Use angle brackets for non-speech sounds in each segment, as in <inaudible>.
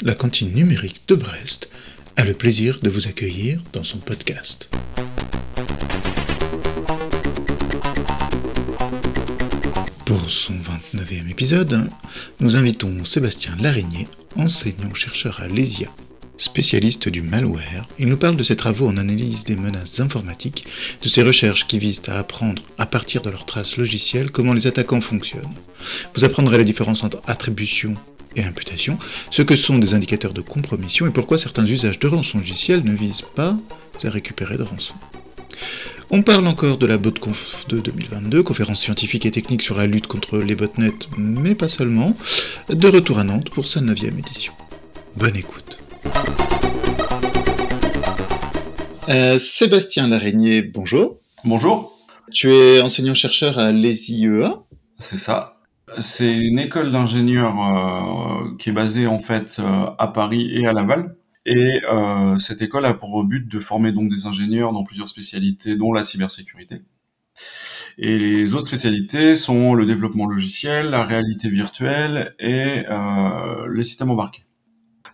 La cantine numérique de Brest, a le plaisir de vous accueillir dans son podcast. Pour son 29e épisode, nous invitons Sébastien Larigné, enseignant-chercheur à l'ESIA. Spécialiste du malware, il nous parle de ses travaux en analyse des menaces informatiques, de ses recherches qui visent à apprendre, à partir de leurs traces logicielles, comment les attaquants fonctionnent. Vous apprendrez la différence entre attribution et imputation, ce que sont des indicateurs de compromission et pourquoi certains usages de rançongiciel ne visent pas à récupérer de rançon. On parle encore de la BotConf de 2022, conférence scientifique et technique sur la lutte contre les botnets, mais pas seulement, de retour à Nantes pour sa 9 édition. Bonne écoute. Euh, Sébastien Laraignée, bonjour. Bonjour. Tu es enseignant-chercheur à l'ESIEA. C'est ça. C'est une école d'ingénieurs euh, qui est basée en fait euh, à Paris et à Laval. Et cette école a pour but de former donc des ingénieurs dans plusieurs spécialités, dont la cybersécurité. Et les autres spécialités sont le développement logiciel, la réalité virtuelle et les systèmes embarqués.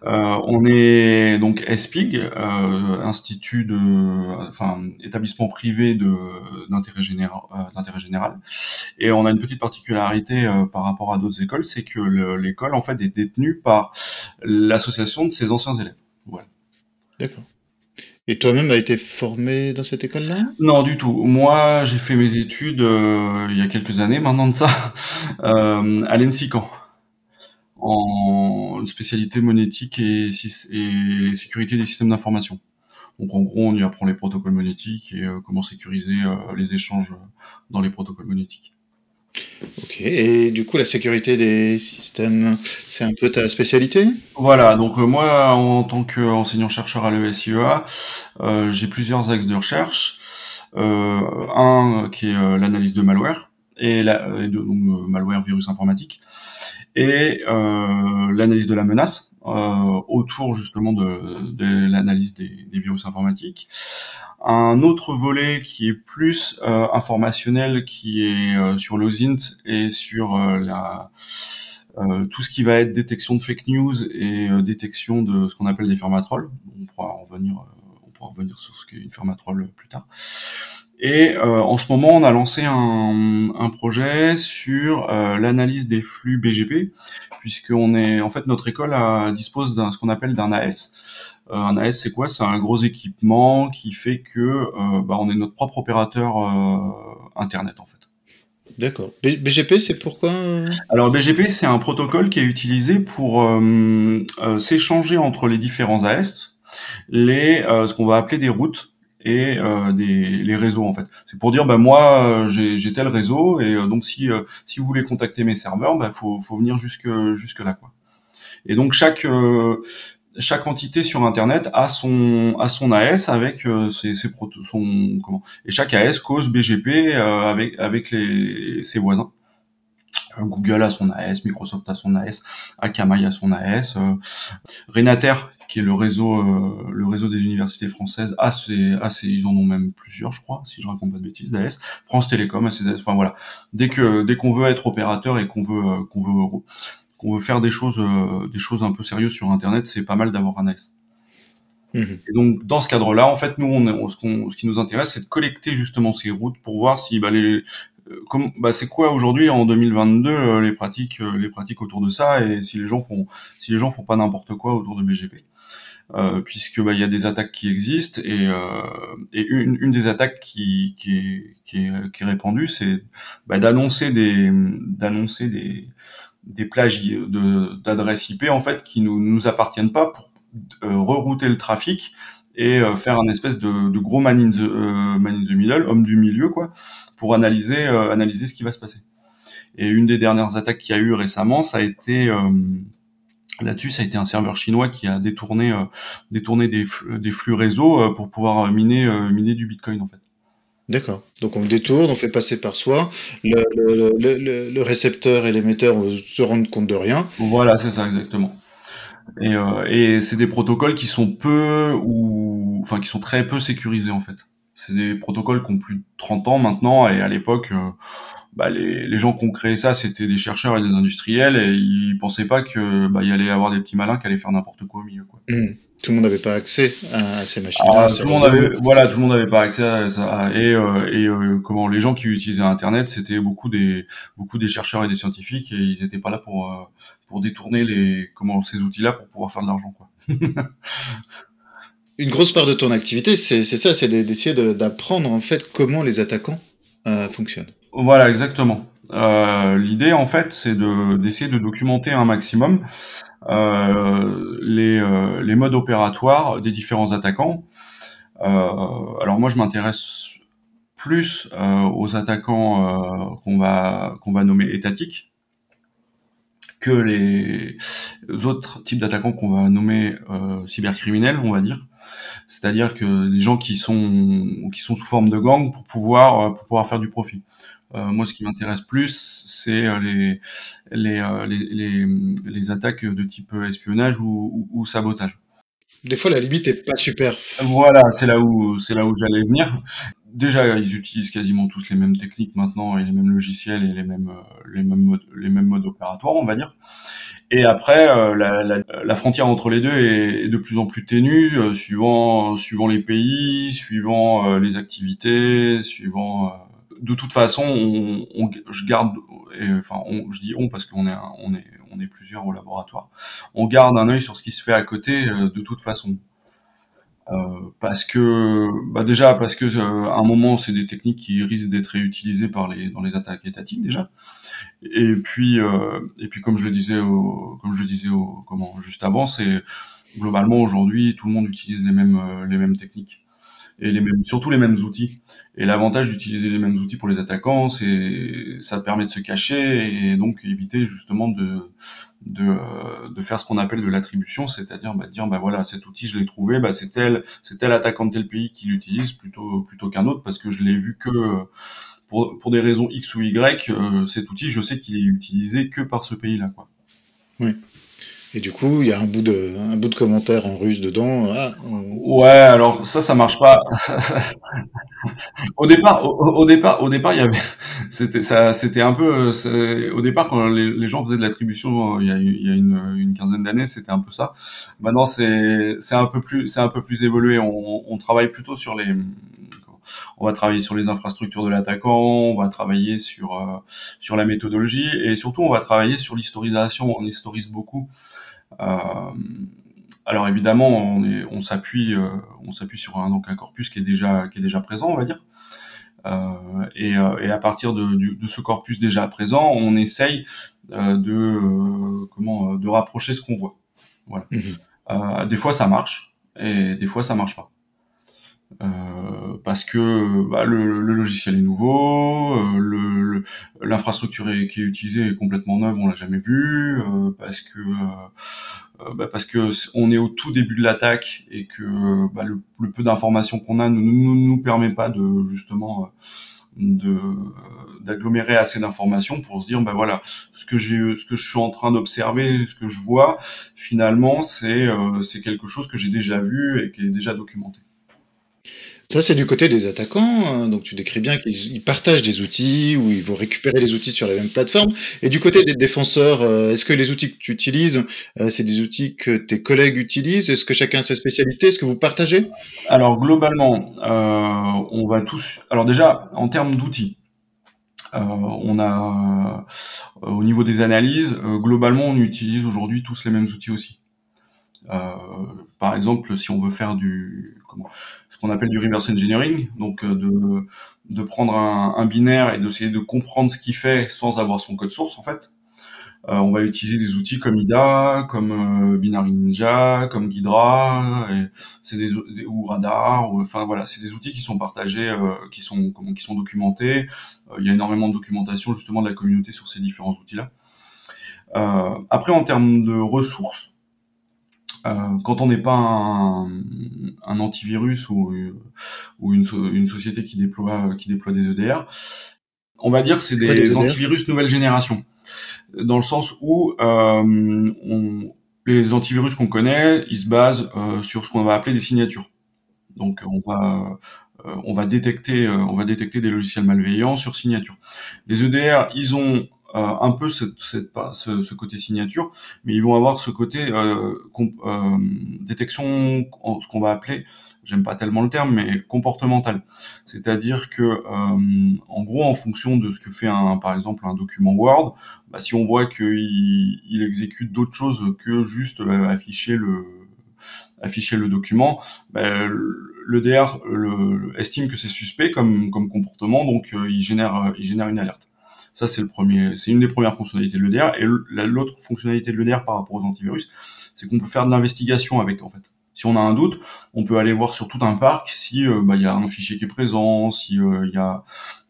Euh, on est donc ESPIG, euh, institut de, enfin établissement privé de d'intérêt général, euh, d'intérêt général, et on a une petite particularité euh, par rapport à d'autres écoles, c'est que l'école en fait est détenue par l'association de ses anciens élèves. Voilà. D'accord. Et toi-même as été formé dans cette école-là? Non, du tout. Moi, j'ai fait mes études euh, il y a quelques années, maintenant de ça, <laughs> euh, à l'ENSICAN en spécialité monétique et, et sécurité des systèmes d'information. Donc en gros, on y apprend les protocoles monétiques et euh, comment sécuriser euh, les échanges dans les protocoles monétiques. Ok, et du coup la sécurité des systèmes, c'est un peu ta spécialité? Voilà, donc euh, moi en tant qu'enseignant-chercheur à l'ESIEA, j'ai plusieurs axes de recherche. un qui est l'analyse de malware, et, la, et de, donc, malware virus informatique et euh, l'analyse de la menace euh, autour justement de, de l'analyse des, des, virus informatiques. Un autre volet qui est plus euh, informationnel, qui est euh, sur l'OSINT et sur euh, la euh, tout ce qui va être détection de fake news et détection de ce qu'on appelle des fermatrolls. On pourra en revenir, on pourra sur ce qu'est une fermatroll plus tard. Et euh, en ce moment, on a lancé un, un projet sur euh, l'analyse des flux BGP, puisqu'on est, en fait, notre école a, dispose d'un ce qu'on appelle d'un AS. Euh, un AS, c'est quoi? C'est un gros équipement qui fait que euh, bah, on est notre propre opérateur euh, internet, en fait. D'accord. BGP, c'est pourquoi Alors BGP, c'est un protocole qui est utilisé pour s'échanger entre les différents AS les ce qu'on va appeler des routes et euh, des, les réseaux en fait. C'est pour dire bah moi euh, j'ai tel réseau et euh, donc si euh, si vous voulez contacter mes serveurs, bah faut faut venir jusque jusque là quoi. Et donc chaque chaque entité sur internet a son a son AS avec ses, ses son comment et chaque AS cause BGP avec avec les ses voisins. Google a son AS, Microsoft a son AS, Akamai a son AS, Renater qui est le réseau, euh, le réseau des universités françaises, a ses, a ses, ils en ont même plusieurs, je crois, si je raconte pas de bêtises, d'AS, France Télécom, a ses AS, enfin voilà. Dès que, dès qu'on veut être opérateur et qu'on veut, euh, qu'on veut, qu'on veut faire des choses, euh, des choses un peu sérieuses sur Internet, c'est pas mal d'avoir un AS. Mmh. Et donc dans ce cadre-là, en fait, nous, on, ce, qu'on, ce qui nous intéresse, c'est de collecter justement ces routes pour voir si bah, les, comme, bah, c'est quoi aujourd'hui en 2022 les pratiques, les pratiques autour de ça et si les gens font, si les gens font pas n'importe quoi autour de BGP. Euh, puisque bah, il y a des attaques qui existent et, euh, et une, une, des attaques qui, qui, est, qui, est, qui est répandue, c'est bah, d'annoncer des d'annoncer des, des plages d'adresses IP en fait qui nous nous appartiennent pas pour euh, rerouter le trafic et euh, faire un espèce de, de gros man in, the, euh, man in the middle, homme du milieu quoi, pour analyser analyser ce qui va se passer. Et une des dernières attaques qu'il y a eu récemment, ça a été Là-dessus, ça a été un serveur chinois qui a détourné, euh, détourné des, flux, des flux réseau euh, pour pouvoir euh, miner, miner du Bitcoin en fait. D'accord. Donc on détourne, on fait passer par soi. Le, le, le, le récepteur et l'émetteur se rendent compte de rien. Voilà, c'est ça exactement. Et, euh, et c'est des protocoles qui sont peu ou enfin qui sont très peu sécurisés en fait. C'est des protocoles qui ont plus de 30 ans maintenant et à l'époque bah, les, les gens qui ont créé ça, c'était des chercheurs et des industriels, et ils pensaient pas que bah, y allait avoir des petits malins qui allaient faire n'importe quoi au milieu. Quoi. Mmh. Tout le monde n'avait pas accès à ces machines-là. Ah, tout le monde avait, voilà, tout le monde n'avait pas accès à ça. Et, euh, et euh, comment les gens qui utilisaient Internet, c'était beaucoup des beaucoup des chercheurs et des scientifiques, et ils n'étaient pas là pour euh, pour détourner les comment ces outils-là pour pouvoir faire de l'argent, quoi. Une grosse part de ton activité, c'est ça, c'est d'essayer d'apprendre en fait comment les attaquants euh, fonctionnent. Voilà, exactement. Euh, L'idée, en fait, c'est d'essayer de, documenter un maximum les, euh, les, modes opératoires des différents attaquants. Euh, alors moi, je m'intéresse plus euh, aux attaquants qu'on va nommer étatiques que les autres types d'attaquants qu'on va nommer cybercriminels, on va dire c'est-à-dire que des gens qui sont qui sont sous forme de gang pour pouvoir pour pouvoir faire du profit. Euh, moi, ce qui m'intéresse plus, c'est euh, les les, euh, les, les, les, attaques de type espionnage ou, ou, sabotage. Des fois, la limite est pas super. Voilà, c'est là où c'est là où j'allais venir. Déjà, ils utilisent quasiment tous les mêmes techniques maintenant et les mêmes logiciels et les mêmes les mêmes modes les mêmes modes opératoires, on va dire. Et après, la, la, la, frontière entre les deux est, de plus en plus ténue, suivant suivant les pays, suivant les activités, suivant de toute façon, on, je garde, enfin, je dis on parce qu'on est, on est, on est plusieurs au laboratoire. On garde un œil sur ce qui se fait à côté euh, de toute façon. Euh, parce que, bah déjà, parce que euh, à un moment, c'est des techniques qui risquent d'être réutilisées par les, dans les attaques étatiques déjà. Et puis, et puis, comme je le disais, au, comme je le disais, au, comment, juste avant, c'est globalement aujourd'hui, tout le monde utilise les mêmes, les mêmes techniques et les mêmes, surtout les mêmes outils. Et l'avantage d'utiliser les mêmes outils pour les attaquants, c'est ça permet de se cacher et donc éviter justement de de, de faire ce qu'on appelle de l'attribution, c'est-à-dire bah, dire bah voilà cet outil je l'ai trouvé, bah c'est tel c'est tel attaquant de tel pays qui l'utilise plutôt plutôt qu'un autre parce que je l'ai vu que pour, pour des raisons X ou Y, euh, cet outil je sais qu'il est utilisé que par ce pays-là quoi. Oui. Et du coup, il y a un bout de, un bout de commentaire en russe dedans. Ah, Ouais, alors ça, ça marche pas. <laughs> au départ, au, départ, au départ, il y avait, c'était ça, c'était un peu, au départ quand les, gens faisaient de l'attribution, euh, il y a, il y a une, une quinzaine d'années, c'était un peu ça. Maintenant, c'est, c'est un peu plus, c'est un peu plus évolué. On, on travaille plutôt sur les, on va travailler sur les infrastructures de l'attaquant, on va travailler sur euh, sur la méthodologie et surtout on va travailler sur l'historisation. On historise beaucoup. Euh, alors évidemment, on, on s'appuie, euh, on s'appuie sur un, donc un corpus qui est déjà, qui est déjà présent, on va dire. Euh, et, et, à partir de, de, ce corpus déjà présent, on essaye de comment de rapprocher ce qu'on voit. Voilà. Mmh des fois ça marche et des fois ça marche pas. Euh, parce que bah, le, le, logiciel est nouveau, euh, l'infrastructure qui est utilisée est complètement neuve, on l'a jamais vu, euh, parce que euh, bah, parce que on est au tout début de l'attaque et que bah, le, le, peu d'informations qu'on a ne nous, nous, permet pas de justement de d'agglomérer assez d'informations pour se dire bah voilà ce que j'ai ce que je suis en train d'observer ce que je vois finalement c'est c'est quelque chose que j'ai déjà vu et qui est déjà documenté ça, c'est du côté des attaquants. Hein, donc, tu décris bien qu'ils partagent des outils ou ils vont récupérer les outils sur la même plateforme. Et du côté des défenseurs, euh, est-ce que les outils que tu utilises, euh, c'est des outils que tes collègues utilisent? Est-ce que chacun a sa spécialité? Est-ce que vous partagez? Alors, globalement, euh, on va tous. Alors, déjà, en termes d'outils, on a au niveau des analyses, globalement, on utilise aujourd'hui tous les mêmes outils aussi. Par exemple, si on veut faire du comment, ce qu'on appelle du reverse engineering, donc euh, de, de prendre un, un binaire et d'essayer de comprendre ce qu'il fait sans avoir son code source en fait. Euh, on va utiliser des outils comme IDA, comme euh, Binary Ninja, comme Ghidra, c'est des, ou Radar, enfin voilà, c'est des outils qui sont partagés, euh, qui sont comment, qui sont documentés. il y a énormément de documentation justement de la communauté sur ces différents outils-là. après, en termes de ressources, euh, quand on n'est pas un, un, antivirus ou, ou une, une, société qui déploie, qui déploie des EDR, on va dire que c'est des, antivirus nouvelle génération. Dans le sens où euh, on, les antivirus qu'on connaît, ils se basent euh, sur ce qu'on va appeler des signatures. Donc on va on va détecter, on va détecter des logiciels malveillants sur signature. Les EDR, ils ont un peu ce, côté signature, mais ils vont avoir ce côté détection, ce qu'on va appeler j'aime pas tellement le terme, mais comportemental. C'est-à-dire que, euh, en gros, en fonction de ce que fait un, par exemple, un document Word, bah, si on voit qu'il il exécute d'autres choses que juste euh, afficher le document, bah, le DR estime que c'est suspect comme comportement, donc euh, il génère une alerte. Ça c'est le premier, c'est une des premières fonctionnalités de l'EDR. Et l'autre fonctionnalité de l'EDR par rapport aux antivirus, c'est qu'on peut faire de l'investigation avec en fait. Si on a un doute, on peut aller voir sur tout un parc si euh, bah, il y a un fichier qui est présent, si euh, il y a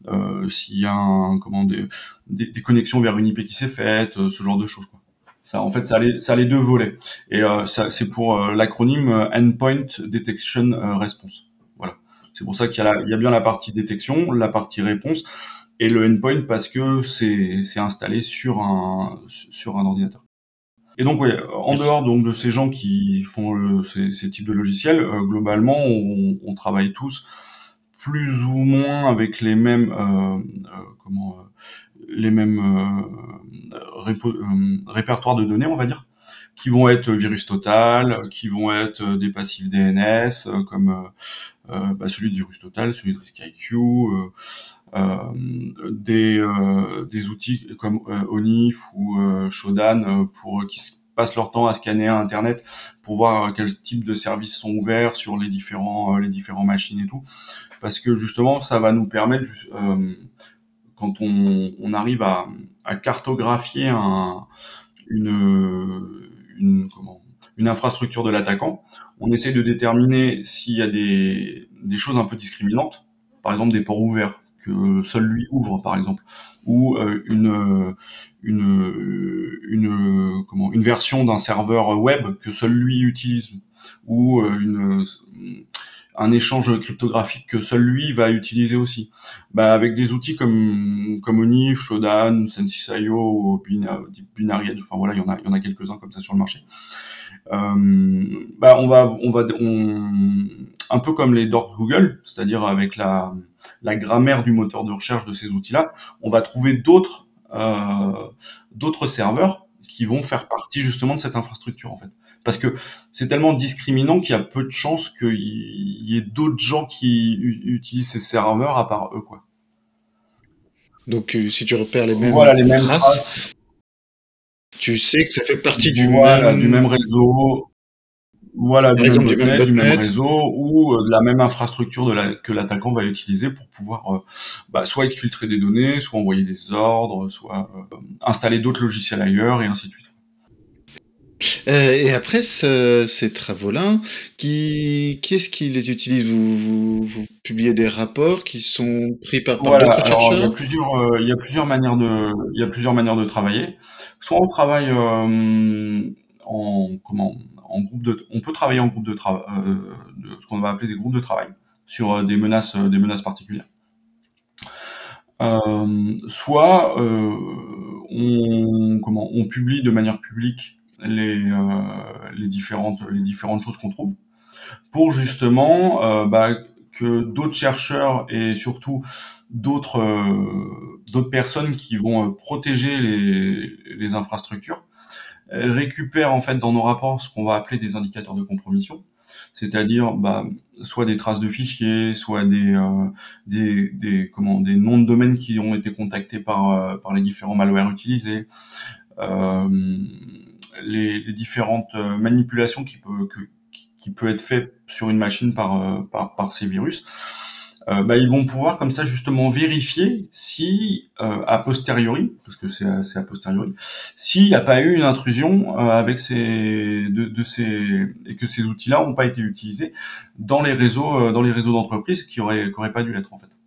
euh, s'il y a un, comment des, des, connexions vers une IP qui s'est faite, ce genre de choses. Quoi. Ça, en fait, ça a les, deux volets. Et c'est pour l'acronyme Endpoint Detection Response. Voilà. C'est pour ça qu'il y, y a bien la partie détection, la partie réponse et le endpoint parce que c'est, c'est installé sur un, sur un ordinateur. Et donc, ouais, en dehors donc de ces gens qui font ces, ces, types de logiciels, euh, globalement, on, on, travaille tous plus ou moins avec les mêmes euh, euh comment euh, les mêmes répertoires de données, on va dire, qui vont être virus total, qui vont être des passifs DNS comme bah, celui de virus total, celui de RiskIQ, euh, des, euh, des outils comme euh, Onif ou Shodan pour qui passent leur temps à scanner Internet pour voir quel type de services sont ouverts sur les différents les machines et tout, parce que justement ça va nous permettre quand on, arrive à, cartographier un, une, une infrastructure de l'attaquant, on essaie de déterminer s'il y a des, des choses un peu discriminantes, par exemple des ports ouverts que seul lui ouvre par exemple ou euh, une une une comment une version d'un serveur web que seul lui utilise ou euh, une un échange cryptographique que seul lui va utiliser aussi. Bah, avec des outils comme comme Onif, Shodan, Sensei.io, Binary enfin voilà, il y en a il y en a quelques-uns comme ça sur le marché. Euh, bah on va on va on, un peu comme les docs Google, c'est-à-dire avec la la grammaire du moteur de recherche de ces outils-là, on va trouver d'autres euh, d'autres serveurs qui vont faire partie justement de cette infrastructure en fait. Parce que c'est tellement discriminant qu'il y a peu de chances qu'il y ait d'autres gens qui utilisent ces serveurs à part eux quoi. Donc euh, si tu repères les mêmes, voilà, les mêmes traces, tu sais que ça fait partie du, même... du même réseau, voilà, du même, du, même, réseau ou euh, de la même infrastructure de la, que l'attaquant va utiliser pour pouvoir euh, bah, soit exfiltrer des données, soit envoyer des ordres, soit euh, installer d'autres logiciels ailleurs et ainsi de suite. Et après ces travaux-là, qui, qui est-ce qui les utilise? Vous, vous, publiez des rapports qui sont pris par, par d'autres chercheurs il y a plusieurs, il y a plusieurs manières de, il y a plusieurs manières de travailler. Soit on travaille en comment en groupe de, on peut travailler en groupe de travail, euh, ce qu'on va appeler des groupes de travail sur euh, des menaces, euh, des menaces particulières. soit on, comment, on publie de manière publique les, les différentes, choses qu'on trouve. Pour justement bah, que d'autres chercheurs et surtout d'autres d'autres personnes qui vont protéger les, infrastructures récupère en fait dans nos rapports ce qu'on va appeler des indicateurs de compromission, c'est-à-dire bah, soit des traces de fichiers, soit des, euh, noms de domaines qui ont été contactés par, euh, les différents malwares utilisés, euh, les, différentes euh, manipulations qui peut, qui, peut être fait sur une machine par, par, par ces virus. Euh, bah, ils vont pouvoir comme ça justement vérifier si euh, a posteriori, parce que c'est a posteriori, s'il n'y a pas eu une intrusion euh, avec ces de, de, ces et que ces outils-là n'ont pas été utilisés dans les réseaux dans les réseaux d'entreprise qui auraient qui auraient pas dû l'être en fait.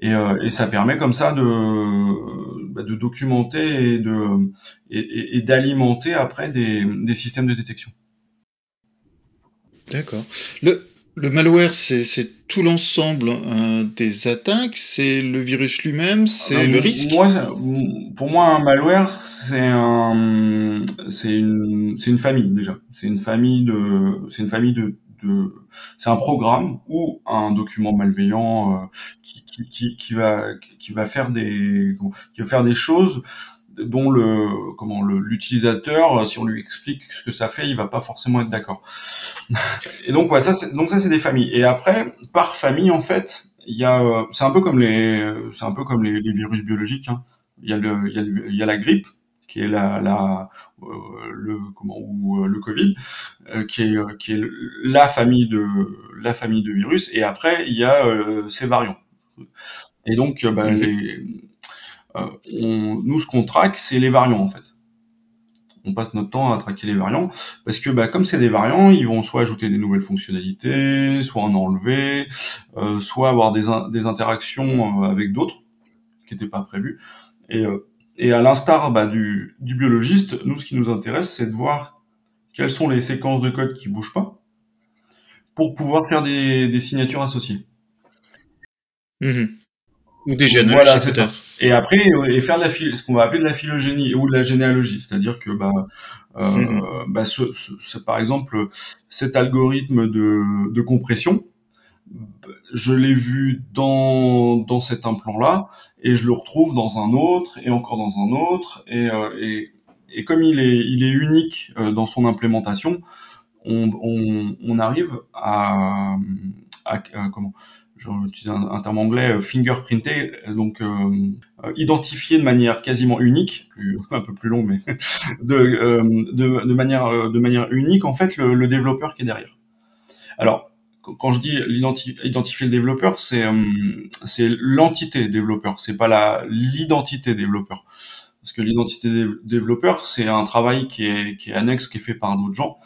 Et, et, ça permet comme ça de, bah, de documenter et de et, et d'alimenter après des, des systèmes de détection. D'accord. Le le malware, c'est tout l'ensemble euh, des attaques, c'est le virus lui-même, c'est le risque? Moi, pour moi, un malware, c'est un, c'est une, c'est une famille déjà. C'est une famille de, c'est une famille de, c'est un programme ou un document malveillant qui, qui, va qui va faire des qui va faire des choses dont le comment l'utilisateur si on lui explique ce que ça fait il va pas forcément être d'accord <laughs> et donc ouais ça c'est donc ça c'est des familles et après par famille en fait il y a c'est un peu comme les c'est un peu comme les, virus biologiques hein. il y a, le, il y a la grippe qui est la, la euh, le comment ou euh, le Covid, euh, qui est qui est la famille de la famille de virus. Et après, il y a ces variants. Et donc, bah, mhm. les, on, nous, ce qu'on traque, c'est les variants en fait on passe notre temps à traquer les variants parce que bah, comme c'est des variants, ils vont soit ajouter des nouvelles fonctionnalités, soit en enlever, euh, soit avoir des, des interactions avec d'autres qui n'étaient pas prévues. Et, euh, et à l'instar bah, du, du, biologiste, nous, ce qui nous intéresse, c'est de voir quelles sont les séquences de code qui bougent pas pour pouvoir faire des, des signatures associées. Mmh. Ou des généalogies, voilà, c'est ça. Et après, et faire de la ce qu'on va appeler de la phylogénie ou de la généalogie, c'est-à-dire que bah, euh, mmh. bah ce, ce, par exemple cet algorithme de, de compression, je l'ai vu dans dans cet implant là et je le retrouve dans un autre et encore dans un autre et euh, et, et comme il est il est unique euh, dans son implémentation on, on, arrive à, à, comment j'utilise un, un, terme anglais euh, fingerprinté donc euh, identifié de manière quasiment unique <laughs> un peu plus long mais <laughs> de, de, de manière de manière unique en fait le, le développeur qui est derrière. Alors quand je dis identifier le développeur, c'est euh, c'est l'entité développeur, c'est pas la l'identité développeur. Parce que l'identité développeur, c'est un travail qui est qui est annexe, qui est fait par d'autres gens.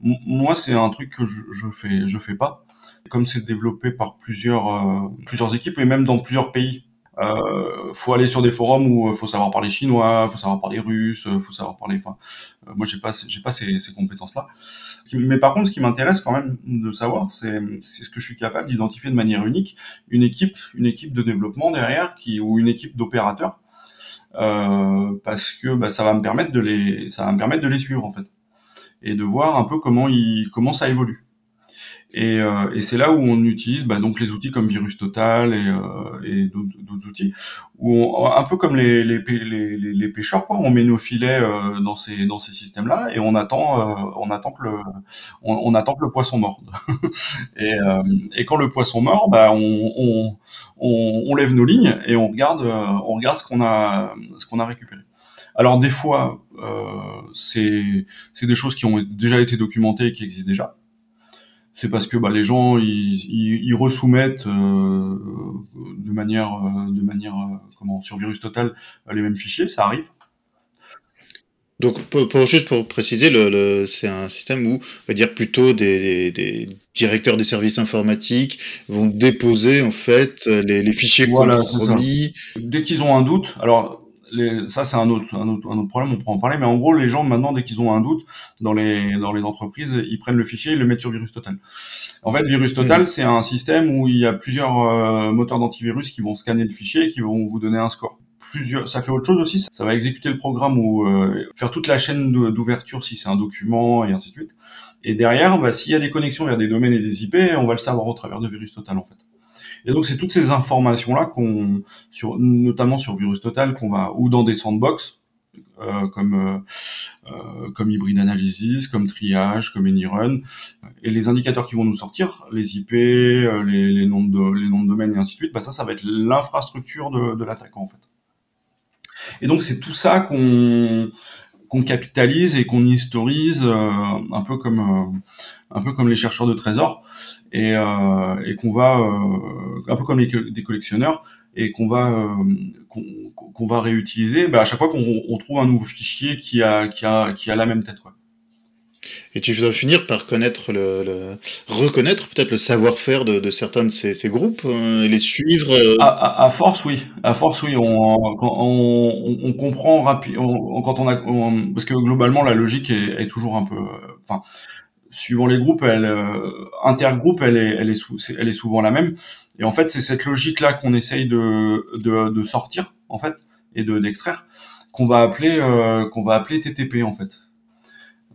moi, c'est un truc que je, je fais je fais pas. Comme c'est développé par plusieurs euh, plusieurs équipes et même dans plusieurs pays. Euh, faut aller sur des forums où euh, faut savoir parler chinois, faut savoir parler russe, euh, faut savoir parler. Enfin, euh, moi j'ai pas j'ai pas ces, ces compétences-là. Mais par contre, ce qui m'intéresse quand même de savoir, c'est c'est ce que je suis capable d'identifier de manière unique une équipe, une équipe de développement derrière qui ou une équipe d'opérateurs, euh, parce que bah, ça va me permettre de les ça va me permettre de les suivre en fait et de voir un peu comment ils comment ça évolue. Et, euh, et c'est là où on utilise bah, donc les outils comme Virus Total et, euh, et d'autres outils, où un peu comme les, les, les, les, pêcheurs, quoi, on met nos filets euh, dans ces dans ces systèmes-là et on attend euh, on attend que le on, on, attend que le poisson morde. <laughs> et, euh, et quand le poisson mord, bah, on, on, on, on lève nos lignes et on regarde on regarde ce qu'on a ce qu'on a récupéré. Alors des fois, euh, c'est c'est des choses qui ont déjà été documentées et qui existent déjà c'est parce que bah, les gens ils, ils, ils resoumettent euh, de manière euh, de manière euh, comment sur virus total les mêmes fichiers, ça arrive. Donc pour, pour juste pour préciser, le, le c'est un système où on va dire plutôt des, des, des, directeurs des services informatiques vont déposer en fait les, les fichiers voilà, compromis. Dès qu'ils ont un doute, alors ça c'est un autre, un autre, un autre problème, on pourra en parler, mais en gros les gens maintenant dès qu'ils ont un doute dans les dans les entreprises, ils prennent le fichier et le mettent sur Virus Total. En fait, Virus Total mmh. c'est un système où il y a plusieurs euh, moteurs d'antivirus qui vont scanner le fichier et qui vont vous donner un score. Plusieurs, ça fait autre chose aussi, ça va exécuter le programme ou euh, faire toute la chaîne d'ouverture si c'est un document et ainsi de suite. Et derrière, bah, s'il y a des connexions vers des domaines et des IP, on va le savoir au travers de Virus Total en fait. Et donc c'est toutes ces informations là qu'on, sur, notamment sur Virus Total, qu'on va ou dans des sandbox euh, comme euh, euh, comme Hybrid Analysis, comme Triage, comme AnyRun, et les indicateurs qui vont nous sortir, les IP, euh, les, les, noms de les noms de domaine et ainsi de suite, bah ça, ça va être l'infrastructure de, de l'attaquant en fait. Et donc c'est tout ça qu'on qu'on capitalise et qu'on historise euh, un peu comme euh, un peu comme les chercheurs de trésors et, euh, et qu'on va un peu comme les, des collectionneurs et qu'on va qu'on va réutiliser bah, à chaque fois qu'on trouve un nouveau fichier qui a qui a qui a la même tête quoi. Et tu vas finir par connaître le, le reconnaître peut-être le savoir-faire de, de, certains de ces, ces groupes euh, et les suivre. Euh... À, à, à, force, oui. À force, oui. On, on, on comprend rapidement quand on a parce que globalement la logique est, est toujours un peu. Enfin, suivant les groupes, elle euh, intergroupe, elle est, elle est, elle est souvent la même. Et en fait, c'est cette logique là qu'on essaye de, de, de sortir en fait et de d'extraire qu'on va appeler euh, qu'on va appeler TTP en fait.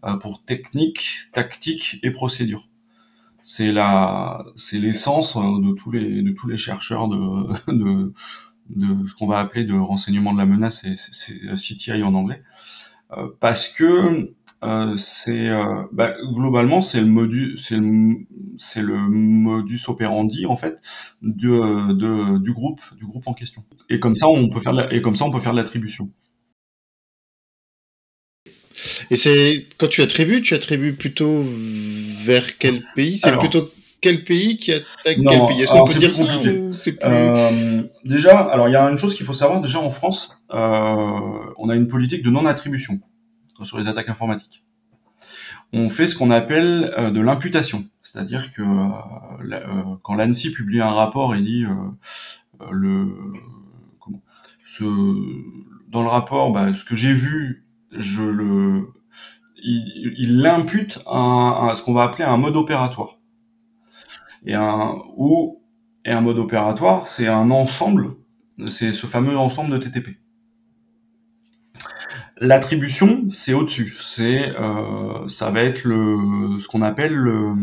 Euh, pour technique, tactique et procédure. c'est la, c'est l'essence de tous les de tous les chercheurs de <laughs> de, de ce qu'on va appeler de renseignement de la menace, c'est CTI en anglais, parce que euh, c'est euh, bah, globalement c'est le modus c'est le, c'est le modus operandi en fait de, de, du groupe du groupe en question. Et comme ça on peut faire la, et comme ça on peut faire de l'attribution. Et c'est quand tu attribues tu attribues plutôt vers quel pays? C'est plutôt quel pays qui attaque quel pays? Est-ce qu'on peut dire ça plus... euh, Déjà, alors il y a une chose qu'il faut savoir. Déjà en France, euh, on a une politique de non-attribution sur les attaques informatiques. On fait ce qu'on appelle euh, de l'imputation, c'est-à-dire que euh, euh, quand l'ANSI publie un rapport et dit le dans le rapport, bah, ce que j'ai vu, il l'impute à, à, ce qu'on va appeler un mode opératoire. Et un et un mode opératoire, c'est un ensemble, c'est ce fameux ensemble de TTP. L'attribution, c'est au-dessus. C'est, euh, ça va être le, ce qu'on appelle le,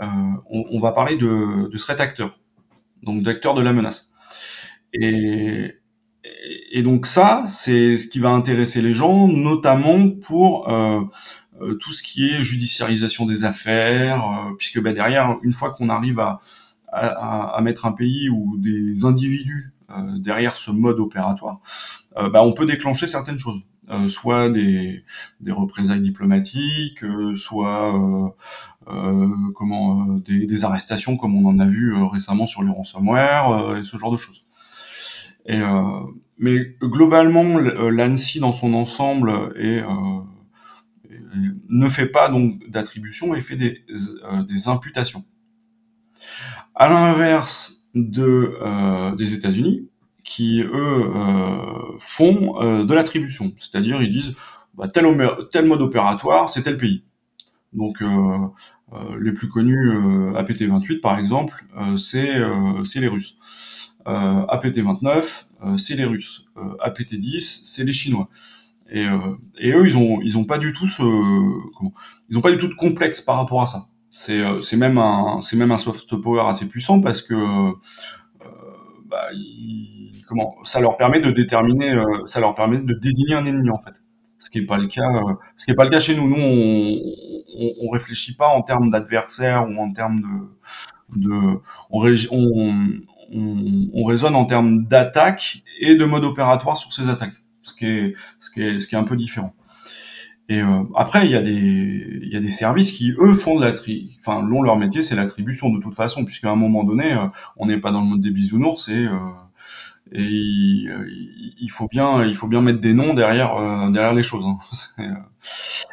euh, on, va parler de, de threat acteur, donc d'acteur de la menace. Et, donc ça, c'est ce qui va intéresser les gens, notamment pour euh, tout ce qui est judiciarisation des affaires, puisque bah, derrière, une fois qu'on arrive à, à, mettre un pays ou des individus derrière ce mode opératoire, bah, on peut déclencher certaines choses. Euh, soit des, des, représailles diplomatiques, euh, soit comment des, des, arrestations comme on en a vu récemment sur le ransomware et ce genre de choses. Et, mais globalement, l'ANSI dans son ensemble est, ne fait pas donc d'attribution et fait des, des imputations. À l'inverse de euh, des États-Unis, qui eux euh, font euh, de l'attribution, c'est-à-dire ils disent bah, tel, mode opératoire, c'est tel pays. Donc les plus connus, APT28 par exemple, c'est les Russes. APT29, c'est les Russes. APT10, c'est les Chinois. Et, eux, ils ont, ils ont pas du tout ce, comment, ils ont pas du tout de complexe par rapport à ça. C'est, c'est même un, c'est même un soft power assez puissant parce que, bah, ça leur permet de déterminer, euh, ça leur permet de désigner un ennemi en fait. Ce qui n'est pas le cas, euh, ce qui est pas le cas chez nous. Nous, on, on, on réfléchit pas en termes d'adversaire ou en termes de, on, on, on, raisonne en termes d'attaque et de mode opératoire sur ces attaques, ce qui est, un peu différent. Et euh, après, il y a des services qui eux font de la tri, enfin, l'ont leur métier, c'est l'attribution de toute façon, puisqu'à un moment donné, on n'est pas dans le mode des bisounours, et et il, faut bien il faut bien mettre des noms derrière euh, derrière les choses. Hein. <laughs> Euh,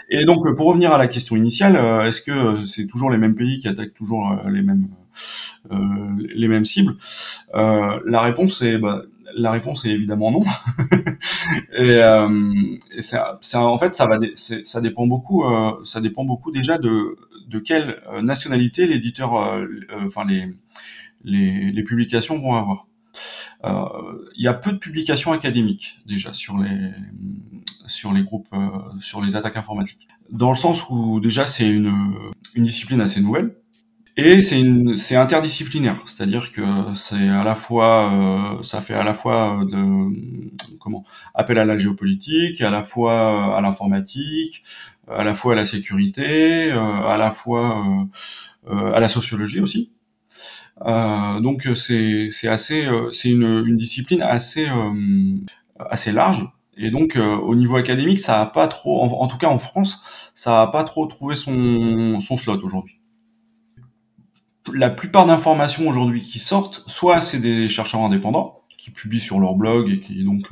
et donc pour revenir à la question initiale, euh, est-ce que c'est toujours les mêmes pays qui attaquent toujours les mêmes les mêmes cibles? La réponse est bah, la réponse est évidemment non. <laughs> et, et c'est, en fait ça va ça dépend beaucoup ça dépend beaucoup déjà de de quelle nationalité l'éditeur enfin les, les les publications vont avoir. Euh, il y a peu de publications académiques déjà sur les sur les groupes, euh, sur les attaques informatiques. Dans le sens où déjà c'est une, une discipline assez nouvelle, et c'est une, c'est interdisciplinaire, c'est-à-dire que c'est à la fois, euh, ça fait à la fois de, comment, appel à la géopolitique, à la fois à l'informatique, à la fois à la sécurité, à la fois à la sociologie aussi. Euh, donc c'est c'est assez euh, c'est une, une discipline assez euh, assez large et donc au niveau académique ça a pas trop en, tout cas en France ça a pas trop trouvé son son slot aujourd'hui. La plupart d'informations aujourd'hui qui sortent soit c'est des chercheurs indépendants qui publient sur leur blog et qui donc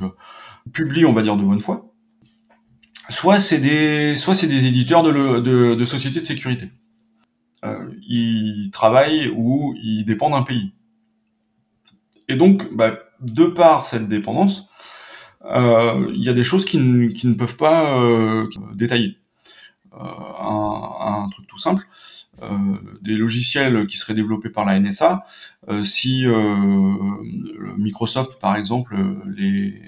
publient on va dire de bonne foi soit c'est des soit c'est des éditeurs de, le, de, de sociétés de sécurité euh, ils travaillent ou ils dépendent d'un pays. Et donc, bah, de par cette dépendance, euh, il y a des choses qui, ne peuvent pas euh, détailler. Un, truc tout simple, des logiciels qui seraient développés par la NSA, si Microsoft, par exemple, les,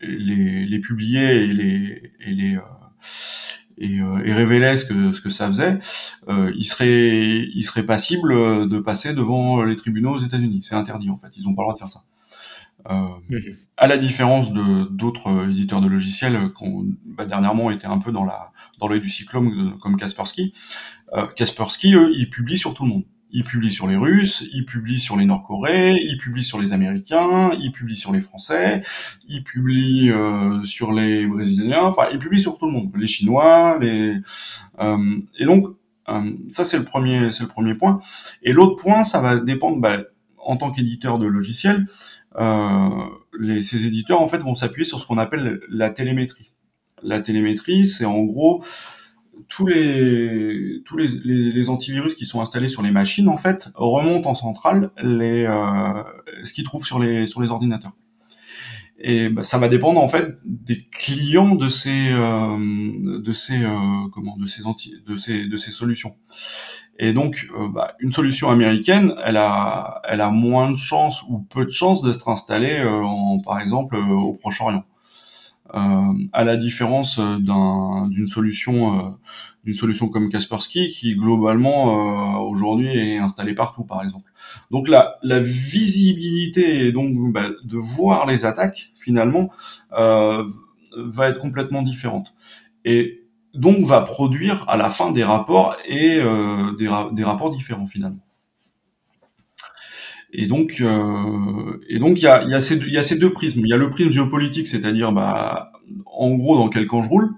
les, les publiait et les, et les et, et révélait ce que ce que ça faisait, il serait il serait passible de passer devant les tribunaux aux États-Unis. C'est interdit en fait. Ils n'ont pas le droit de faire ça. Mhm. À la différence de d'autres éditeurs de logiciels qui ont bah, dernièrement été un peu dans la dans l'œil du cyclone comme Kaspersky. Kaspersky, eux, ils publient sur tout le monde. Ils publient sur les Russes, ils publient sur les Nord-Coréens, ils publient sur les Américains, ils publient sur les Français, ils publient euh, sur les Brésiliens, enfin ils publient sur tout le monde, les Chinois, les euh, et donc euh, ça c'est le premier c'est le premier point. Et l'autre point, ça va dépendre bah, en tant qu'éditeur de logiciels, les, ces éditeurs en fait vont s'appuyer sur ce qu'on appelle la télémétrie. La télémétrie, c'est en gros tous les tous les, les, antivirus qui sont installés sur les machines en fait remontent en centrale les euh, ce qu'ils trouvent sur les sur les ordinateurs. Et bah, ça va dépendre en fait des clients de ces euh, de ces euh, comment de ces anti de ces de ces solutions. Et donc euh, bah, une solution américaine, elle a elle a moins de chances ou peu de chances d'être installée en par exemple au Proche-Orient. Euh, à la différence euh, d'une solution euh, d'une solution comme Kaspersky qui globalement aujourd'hui est installée partout par exemple. Donc la, la visibilité donc bah, de voir les attaques finalement va être complètement différente et donc va produire à la fin des rapports et des, des rapports différents finalement. Et donc, euh, et donc il y a, ces, y a ces deux prismes. Il y a le prisme géopolitique, c'est-à-dire, bah, en gros, dans quel camp je roule,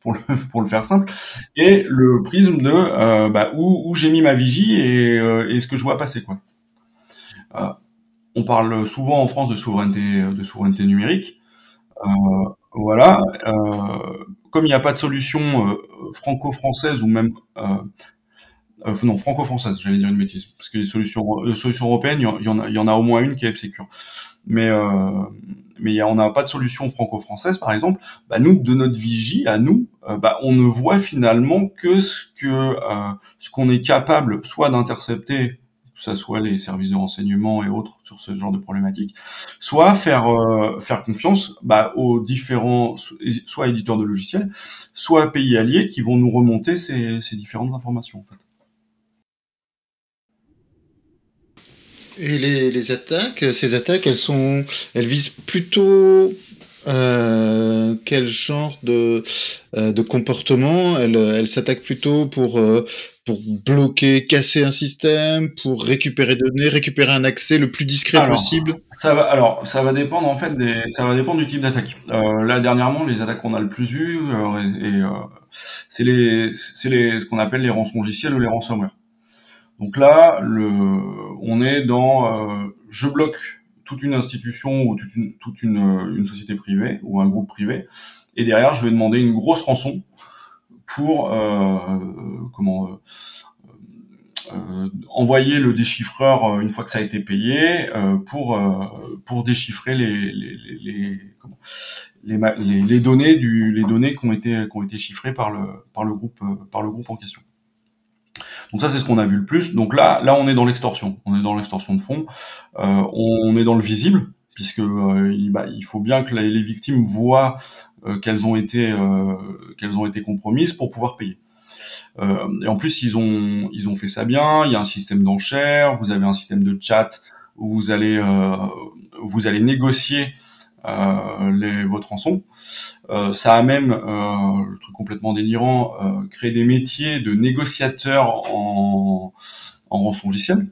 pour le, <laughs> pour le faire simple, et le prisme de euh, bah, où, j'ai mis ma vigie et, euh, et, ce que je vois passer, quoi. On parle souvent en France de souveraineté, de souveraineté numérique. Voilà. comme il n'y a pas de solution franco-française ou même euh, non, franco-française, j'allais dire une bêtise, parce que les solutions, les solutions européennes, il y, en a, au moins une qui est F-Secure. Mais euh, mais on n'a pas de solution franco-française, par exemple. Bah, nous, de notre vigie, à nous, euh, bah, on ne voit finalement que ce que euh, ce qu'on est capable, soit d'intercepter, que ce soit les services de renseignement et autres sur ce genre de problématiques, soit faire faire confiance bah, aux différents, soit éditeurs de logiciels, soit pays alliés qui vont nous remonter ces, ces différentes informations. En fait. Et les, les, attaques, ces attaques, elles sont, elles visent plutôt euh, quel genre de, euh, de comportement? Elles, elles s'attaquent plutôt pour euh, pour bloquer, casser un système, pour récupérer des données, récupérer un accès le plus discret possible? Ça va, alors ça va dépendre en fait des, ça va dépendre du type d'attaque. Euh, là dernièrement, les attaques qu'on a le plus euh, et, euh, c'est les, c'est les, ce qu'on appelle les rançongiciels ou les ransomware. Donc là, on est dans euh, je bloque toute une institution ou toute, une, toute une, société privée ou un groupe privé, et derrière je vais demander une grosse rançon pour euh, comment euh, euh envoyer le déchiffreur euh, une fois que ça a été payé pour pour déchiffrer les, données du les données qui ont été qui ont été chiffrées par le par le groupe par le groupe en question. Donc ça, c'est ce qu'on a vu le plus. Donc là, là, on est dans l'extorsion. On est dans l'extorsion de fonds. Euh, on est dans le visible, puisque euh, il, bah, il, faut bien que les victimes voient euh, qu'elles ont été euh, qu'elles ont été compromises pour pouvoir payer. Euh, et en plus, ils ont ils ont fait ça bien. Il y a un système d'enchères. Vous avez un système de chat où vous allez vous allez négocier les, votre rançon. Euh, ça a même, euh, le truc complètement délirant, créé des métiers de négociateurs en, en rançongiciel.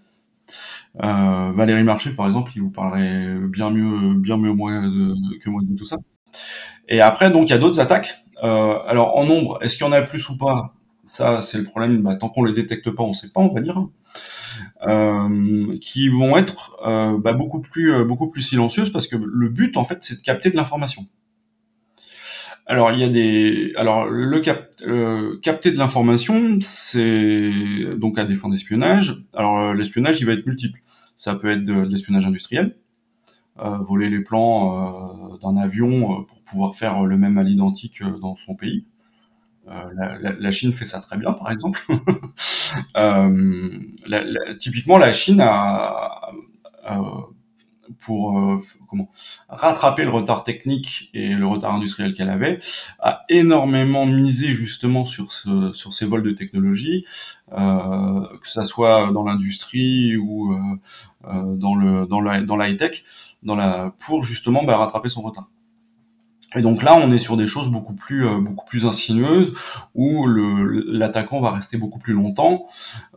Euh, Valérie Marché, par exemple, il vous parlerait bien mieux, bien mieux que moi de tout ça. Et après, donc, il y a d'autres attaques. Euh, alors, en nombre, est-ce qu'il y en a plus ou pas? Ça, c'est le problème. Bah, tant qu'on les détecte pas, on sait pas, on va dire. Euh, qui vont être euh, bah, beaucoup plus euh, beaucoup plus silencieuses parce que le but en fait c'est de capter de l'information. Alors il y a des alors le cap, capter de l'information c'est donc à des fins d'espionnage. Alors l'espionnage il va être multiple. Ça peut être de, l'espionnage industriel, voler les plans d'un avion pour pouvoir faire le même à l'identique dans son pays. La, la, la, Chine fait ça très bien, par exemple. <laughs> euh, la, typiquement, la Chine a, a, pour euh, comment rattraper le retard technique et le retard industriel qu'elle avait, a énormément misé justement sur ce, sur ces vols de technologie, euh, que ça soit dans l'industrie ou dans le dans dans la high tech, dans la pour justement bah, rattraper son retard. Et donc là, on est sur des choses beaucoup plus euh, beaucoup plus insinueuses où l'attaquant va rester beaucoup plus longtemps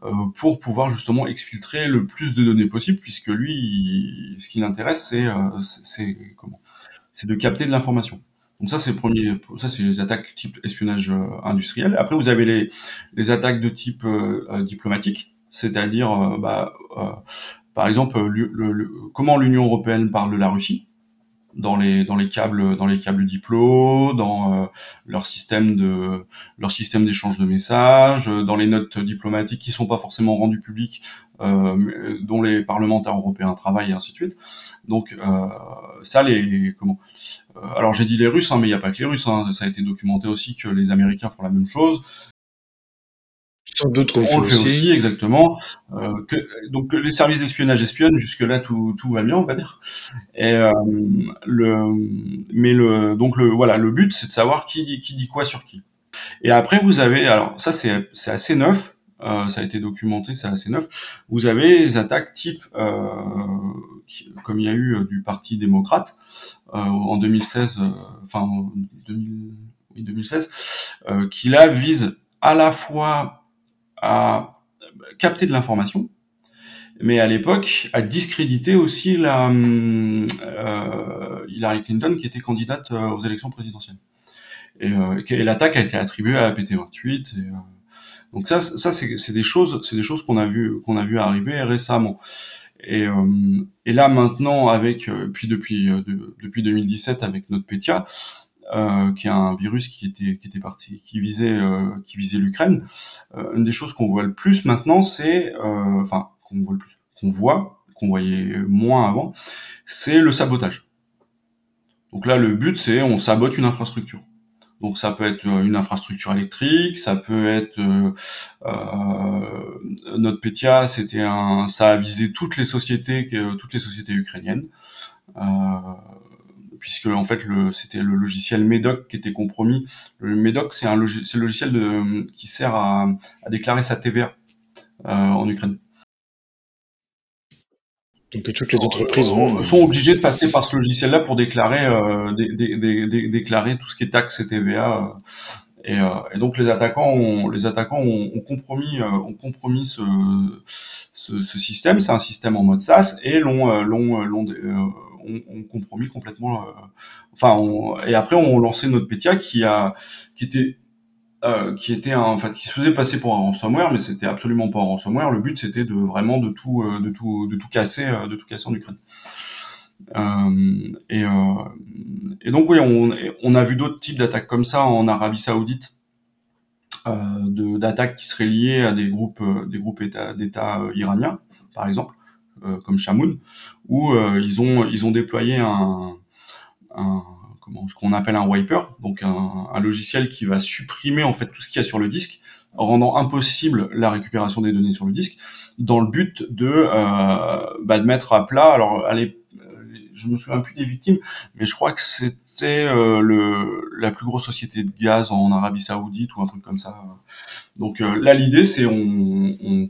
euh, pour pouvoir justement exfiltrer le plus de données possible, puisque lui, ce qui l'intéresse, c'est euh, c'est comment? C'est de capter de l'information. Donc ça, c'est le premier. Ça, c'est les attaques type espionnage industriel. Après, vous avez les les attaques de type diplomatique, c'est-à-dire, bah, par exemple, le, comment l'Union européenne parle de la Russie dans les dans les câbles dans les câbles diplo, dans euh, leur système de leur système d'échange de messages, euh, dans les notes diplomatiques qui sont pas forcément rendues publiques, euh, dont les parlementaires européens travaillent et ainsi de suite. Donc ça les comment alors j'ai dit les Russes, hein, mais il n'y a pas que les Russes. Hein, ça a été documenté aussi que les Américains font la même chose. Sans doute qu'on le fait aussi, exactement. Euh, que, donc les services d'espionnage espionnent, jusque là tout, tout va bien, on va dire. Et euh, le, mais le, donc le, voilà, le but c'est de savoir qui dit, qui dit quoi sur qui. Et après vous avez, alors ça c'est c'est assez neuf, euh, ça a été documenté, c'est assez neuf. Vous avez les attaques type, euh, comme il y a eu euh, du Parti démocrate euh, en 2016, euh, enfin 2000, oui, 2016, qui là vise à la fois à capter de l'information, mais à l'époque à discréditer aussi la euh, Hillary Clinton qui était candidate euh, aux élections présidentielles. Et, euh, l'attaque a été attribuée à APT28. Et, euh, donc ça, ça c'est des choses, c'est des choses qu'on a vu arriver récemment. Et, et là maintenant puis depuis depuis 2017 avec notre Petya, euh, qui est un virus qui était qui était parti, qui visait euh, qui visait l'Ukraine. Euh, une des choses qu'on voit le plus maintenant, c'est euh, enfin qu'on voit le plus, qu'on voit, qu'on voyait moins avant, c'est le sabotage. Donc là, le but, c'est on sabote une infrastructure. Donc ça peut être une infrastructure électrique, ça peut être euh, notre Petia, c'était un, ça a visé toutes les sociétés, toutes les sociétés ukrainiennes. Euh, puisque en fait le c'était le logiciel Medoc qui était compromis. Le Medoc c'est un le logiciel de, qui sert à, à déclarer sa TVA euh, en Ukraine. Donc toutes les entreprises euh, sont obligées de passer par ce logiciel-là pour déclarer euh, déclarer tout ce qui est taxes et TVA. Et, euh, et, donc les attaquants ont, les attaquants ont, ont compromis ont compromis ce, ce, ce système. C'est un système en mode SaaS et l'ont l'ont on, compromis complètement. Euh, enfin, et après on lançait notre Petia qui a, qui était euh, qui était un, en fait, qui se faisait passer pour un ransomware, mais c'était absolument pas un ransomware. Le but c'était de vraiment de tout, euh, de tout, de tout casser, de tout casser en Ukraine. et, et donc oui, on, on a vu d'autres types d'attaques comme ça en Arabie Saoudite, euh, d'attaques qui seraient liées à des groupes, des groupes d'État iraniens, par exemple. Euh, comme Shamoun, où euh, ils ont ils ont déployé un, comment ce qu'on appelle un wiper, donc un, logiciel qui va supprimer en fait tout ce qu'il y a sur le disque, rendant impossible la récupération des données sur le disque, dans le but de euh, bah, de mettre à plat. Alors je me souviens plus des victimes, mais je crois que c'était euh, le la plus grosse société de gaz en Arabie Saoudite ou un truc comme ça. Donc euh, là, l'idée, c'est on on,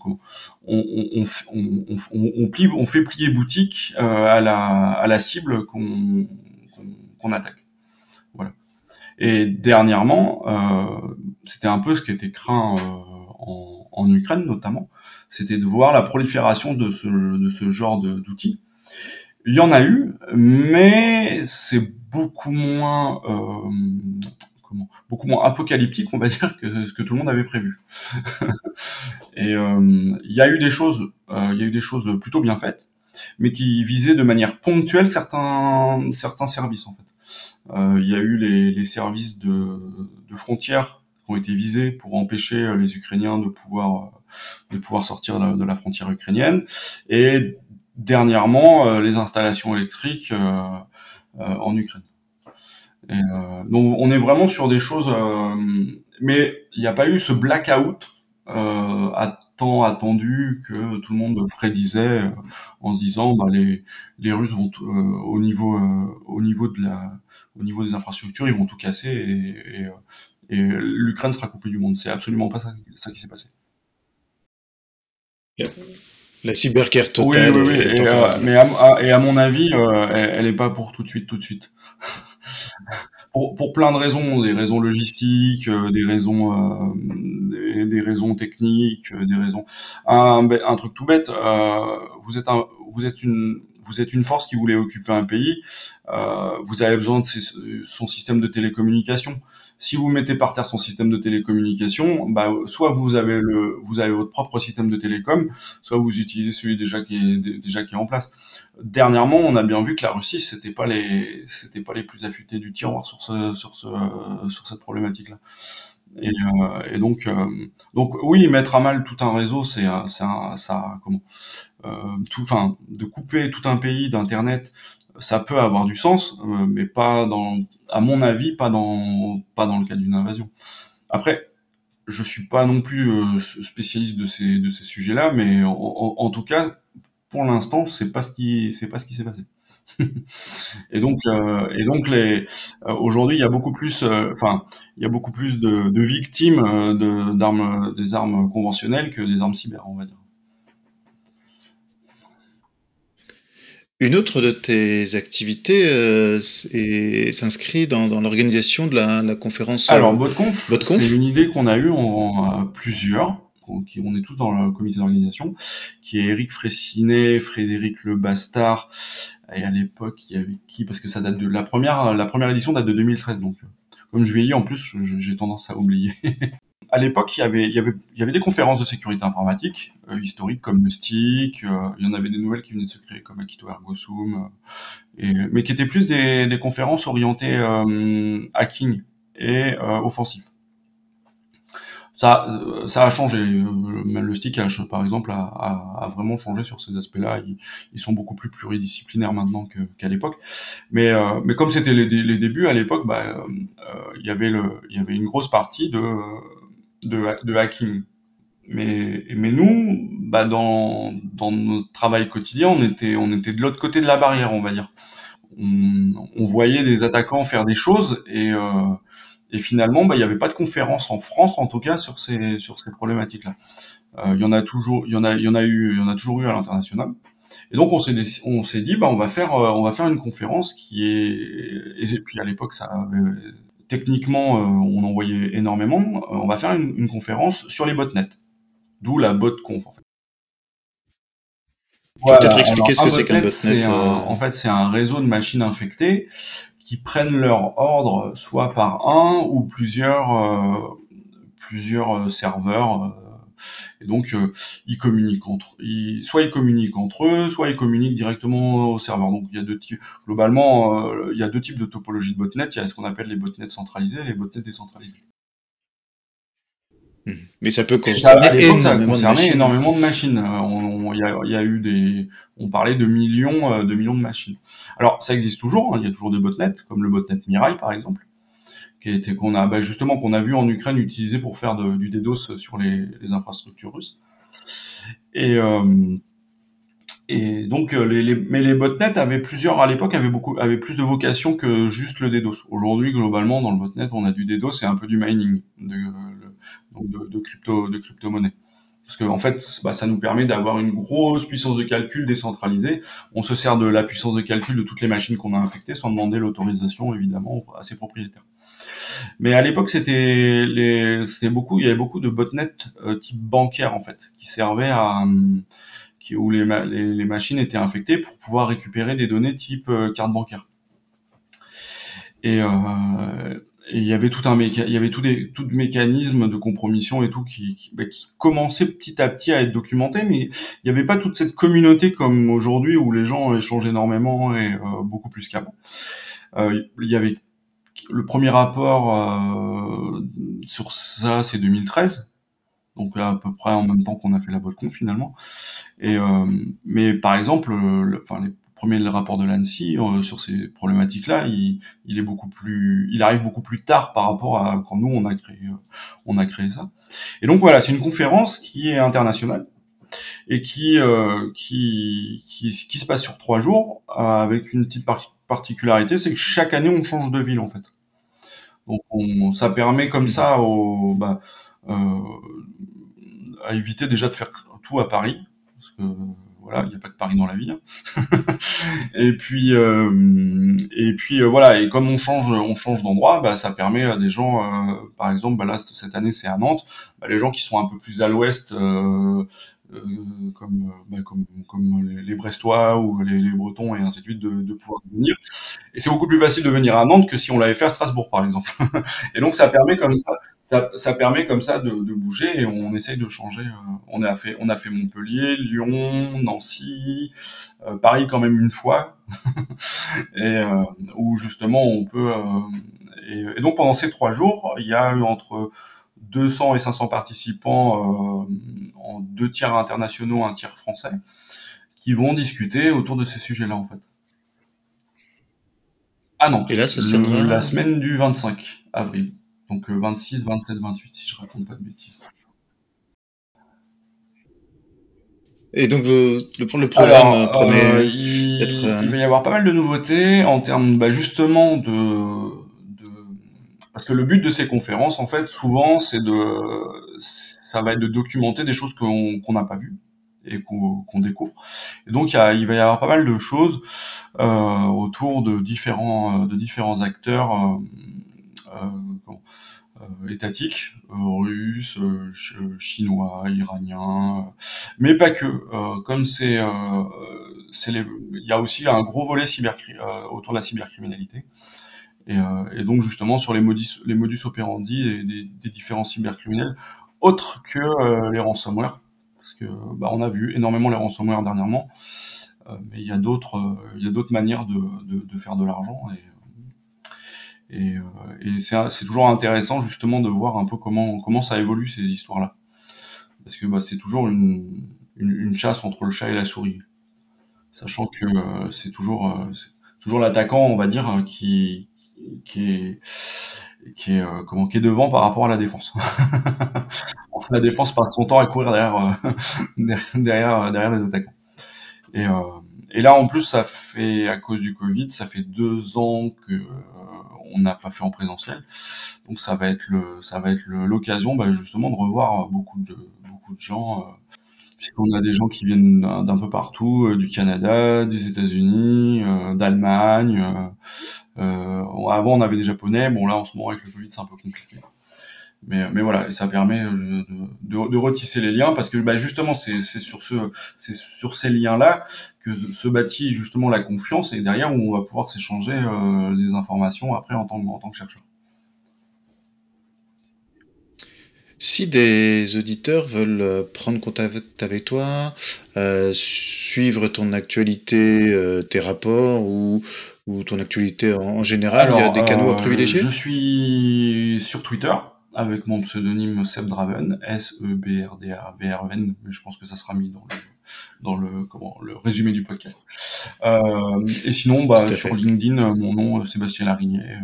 on, on, on, plie, on fait plier boutique euh, à la à la cible qu'on qu'on attaque. Voilà. Et dernièrement, c'était un peu ce qui était craint en, en Ukraine notamment, c'était de voir la prolifération de ce de ce genre d'outils il y en a eu, mais c'est beaucoup moins, euh, comment, beaucoup moins apocalyptique, on va dire, que ce que tout le monde avait prévu. <laughs> et euh, il y a eu des choses, euh, il y a eu des choses plutôt bien faites, mais qui visaient de manière ponctuelle certains certains services en fait. Euh, il y a eu les, les services de, de frontières qui ont été visés pour empêcher les Ukrainiens de pouvoir de pouvoir sortir de la frontière ukrainienne et dernièrement euh, les installations électriques euh, euh, en Ukraine. donc on est vraiment sur des choses, mais il n'y a pas eu ce blackout euh, à tant attendu que tout le monde prédisait euh, en se disant bah, les, les Russes vont euh, au niveau au niveau de la au niveau des infrastructures ils vont tout casser et, et, et l'Ukraine sera coupée du monde. C'est absolument pas ça, ça qui s'est passé. La cyberguerre totale. Oui, oui, oui. Et, euh, mais à, et à mon avis, euh, elle, n'est pas pour tout de suite, tout de suite. <laughs> pour, pour plein de raisons, des raisons logistiques, euh, des raisons, des, des, raisons techniques, des raisons. Un, un truc tout bête. vous êtes un, vous êtes une, vous êtes une force qui voulait occuper un pays. vous avez besoin de son système de télécommunication si vous mettez par terre son système de télécommunication, bah, soit vous avez le, vous avez votre propre système de télécom, soit vous utilisez celui déjà qui est déjà qui est en place. Dernièrement, on a bien vu que la Russie, c'était pas les, c'était pas les plus affûtés du tiroir sur ce, sur ce, sur cette problématique-là. Et, euh, donc, euh, donc oui, mettre à mal tout un réseau, c'est, ça, comment, euh, tout, enfin, de couper tout un pays d'internet, ça peut avoir du sens, mais pas dans à mon avis, pas dans, le cas d'une invasion. Après, je suis pas non plus euh, spécialiste de ces, sujets-là, mais en, tout cas, pour l'instant, c'est pas ce qui, pas ce qui s'est passé. <laughs> et donc, euh, euh, aujourd'hui, il y a beaucoup plus, de, victimes d'armes, des armes conventionnelles que des armes cyber, on va dire. Une autre de tes activités euh, s'inscrit dans, dans l'organisation de la, la conférence. Alors, euh, BotConf, c'est une idée qu'on a eue en, plusieurs, qui, on est tous dans le comité d'organisation, qui est Eric Fressinet, Frédéric Le Bastard, et à l'époque, il y avait qui Parce que ça date de la première, la première édition date de 2013, donc comme je vieillis, en plus, j'ai tendance à oublier. <laughs> à l'époque, il y avait, il y avait, il y avait des conférences de sécurité informatique euh, historiques comme le STIC. Euh, il y en avait des nouvelles qui venaient de se créer comme Akito Ergo Sum, euh, mais qui étaient plus des, des conférences orientées hacking et offensif. Ça, ça a changé. le STIC, par exemple, a, a, a, vraiment changé sur ces aspects-là. Ils, ils, sont beaucoup plus pluridisciplinaires maintenant qu'à l'époque. Mais, mais comme c'était les, les, débuts à l'époque, bah, il y avait le, il y avait une grosse partie de de, hacking. Mais, mais nous, bah dans, dans notre travail quotidien, on était, on était de l'autre côté de la barrière, on va dire. On, voyait des attaquants faire des choses et, euh, et finalement, bah, il n'y avait pas de conférence en France, en tout cas, sur ces, sur ces problématiques-là. Euh, il y en a toujours, il y en a, il y en a eu, il y en a toujours eu à l'international. Et donc on s'est on s'est dit bah on va faire euh, on va faire une conférence qui est et puis à l'époque ça avait techniquement, euh, on en voyait énormément. Euh, on va faire une, conférence sur les botnets, d'où la botconf en fait. peut-être expliquer ce que c'est qu'un botnet. Euh en fait, c'est un réseau de machines infectées qui prennent leur ordre soit par un ou plusieurs plusieurs serveurs et donc, euh, ils communiquent entre, ils, soit ils communiquent entre eux, soit ils communiquent directement au serveur. Donc, il y a deux types. Globalement, euh, il y a deux types de topologie de botnet. Il y a ce qu'on appelle les botnets centralisés et les botnets décentralisés. Mmh. Mais ça peut concerner, énormément, de machines. Euh, il y, a, eu des, on parlait de millions, de millions de machines. Alors ça existe toujours. Hein. Il y a toujours des botnets, comme le botnet Mirai par exemple qui qu'on a bah, qu'on a vu en Ukraine utilisé pour faire du DDoS sur les, infrastructures russes. Et euh, donc euh, les, mais les botnets avaient plusieurs à l'époque avaient plus de vocation que juste le DDoS. Aujourd'hui globalement dans le botnet on a du DDoS et un peu du mining de, de, de crypto de crypto monnaie parce que en fait, bah, ça nous permet d'avoir une grosse puissance de calcul décentralisée. On se sert de la puissance de calcul de toutes les machines qu'on a infectées sans demander l'autorisation évidemment à ses propriétaires. Mais à l'époque, c'était les, beaucoup, il y avait beaucoup de botnets euh, type bancaire en fait, qui servaient à, qui, où les, les, machines étaient infectées pour pouvoir récupérer des données type euh, carte bancaire. Et, euh, il y avait tout un il y avait tout des tout de mécanismes de compromission et tout qui qui, bah, qui commençait petit à petit à être documenté mais il n'y avait pas toute cette communauté comme aujourd'hui où les gens échangent énormément et euh, beaucoup plus qu'avant euh, il y avait le premier rapport euh, sur ça, c'est 2013, donc à peu près en même temps qu'on a fait la BotConf finalement. Et euh, mais par exemple, enfin premier rapport de l'ANSI sur ces problématiques-là, il, il, est beaucoup plus, il arrive beaucoup plus tard par rapport à quand nous on a créé, on a créé ça. Et donc voilà, c'est une conférence qui est internationale et qui, euh, qui, qui, se passe sur trois jours euh, avec une petite particularité, c'est que chaque année on change de ville en fait. Donc on, ça permet comme ça au, bah, euh, à éviter déjà de faire tout à Paris, voilà, il n'y a pas que Paris dans la vie. Hein. <laughs> et puis euh, et puis euh, voilà, et comme on change on change d'endroit, bah, ça permet à des gens, euh, par exemple, bah, là cette année c'est à Nantes, bah, les gens qui sont un peu plus à l'ouest. Euh, comme, bah, comme, comme les Brestois ou les, les, Bretons et ainsi de suite de, de pouvoir venir. Et c'est beaucoup plus facile de venir à Nantes que si on l'avait fait à Strasbourg par exemple. <laughs> et donc ça permet comme ça, ça, ça permet comme ça de, de, bouger et on essaye de changer. Euh, on a fait, on a fait Montpellier, Lyon, Nancy, euh, Paris quand même une fois, <laughs> et euh, où justement on peut. Et, et, donc pendant ces trois jours, il y a eu entre 200 et 500 participants euh, en deux tiers internationaux, un tiers français, qui vont discuter autour de ces sujets-là, en fait. Ah non, et là, ça le, la semaine du 25 avril. Donc 26, 27, 28, si je raconte pas de bêtises. Et donc le, le programme Alors, euh, il, euh... il, va y avoir pas mal de nouveautés en termes bah, justement de parce que le but de ces conférences, en fait, souvent, c'est de, ça va être de documenter des choses qu'on n'a pas vues et qu'on découvre. Et donc, il, y a, il, va y avoir pas mal de choses euh, autour de différents, de différents acteurs étatiques, russes, chinois, iraniens, mais pas que. comme c'est, il y a aussi un gros volet cyber autour de la cybercriminalité. Et, euh, donc justement sur les modus, les modus operandi des, différents cybercriminels, autres que euh, les ransomware, parce que bah, on a vu énormément les ransomware dernièrement, euh, mais il y a d'autres, euh, il y a d'autres manières de, de, faire de l'argent et, et c'est toujours intéressant justement de voir un peu comment comment ça évolue ces histoires-là, parce que bah, c'est toujours une, une, une, chasse entre le chat et la souris, sachant que c'est toujours toujours l'attaquant, on va dire, qui qui est qui est euh, comment qui est devant par rapport à la défense. <laughs> la défense passe son temps à courir derrière euh, <laughs> derrière derrière les attaquants. Et, euh, et là en plus ça fait à cause du Covid, ça fait deux ans que euh, on n'a pas fait en présentiel. Donc ça va être le ça va être l'occasion bah, justement de revoir beaucoup de beaucoup de gens euh, puisqu'on a des gens qui viennent d'un peu partout, euh, du Canada, des États-Unis, euh, d'Allemagne. Euh, avant, on avait des Japonais. Bon, là, en ce moment, avec le Covid, c'est un peu compliqué. Mais, mais voilà, ça permet de, de, de, retisser les liens parce que bah, justement, c'est sur, ce, sur ces liens-là que se bâtit justement la confiance et derrière où on va pouvoir s'échanger euh, des informations après en tant, en tant que chercheur. Si des auditeurs veulent euh, prendre contact avec toi, euh, suivre ton actualité, euh, tes rapports ou, ou, ton actualité en, en général, Alors, il y a des canaux à privilégier? Je suis sur Twitter avec mon pseudonyme Seb Draven, S-E-B-R-D-A-V-R-N, mais je pense que ça sera mis dans le, dans le, comment, le résumé du podcast. Euh, et sinon, bah, sur fait. LinkedIn, mon nom, Sébastien Larignet.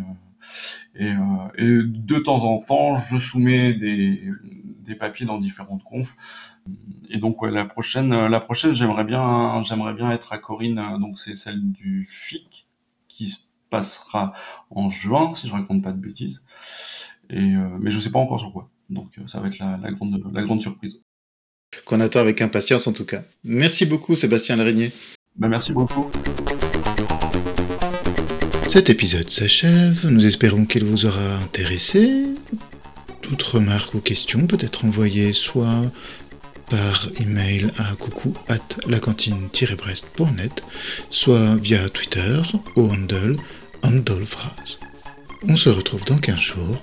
Et, euh, et, de temps en temps, je soumets des, des papiers dans différentes confs. Et donc ouais, la prochaine, la prochaine, j'aimerais bien, j'aimerais bien être à Corinne. Donc c'est celle du FIC qui se passera en juin, si je raconte pas de bêtises. Et euh, mais je sais pas encore sur quoi. Donc euh, ça va être la, la grande, la grande surprise. Qu'on attend avec impatience en tout cas. Merci beaucoup Sébastien Larigné. Ben, merci beaucoup. Cet épisode s'achève, nous espérons qu'il vous aura intéressé. Toute remarque ou question peut être envoyée soit par email à coucou at lacantine-brest.net, soit via Twitter au handle handlephrase. On se retrouve dans 15 jours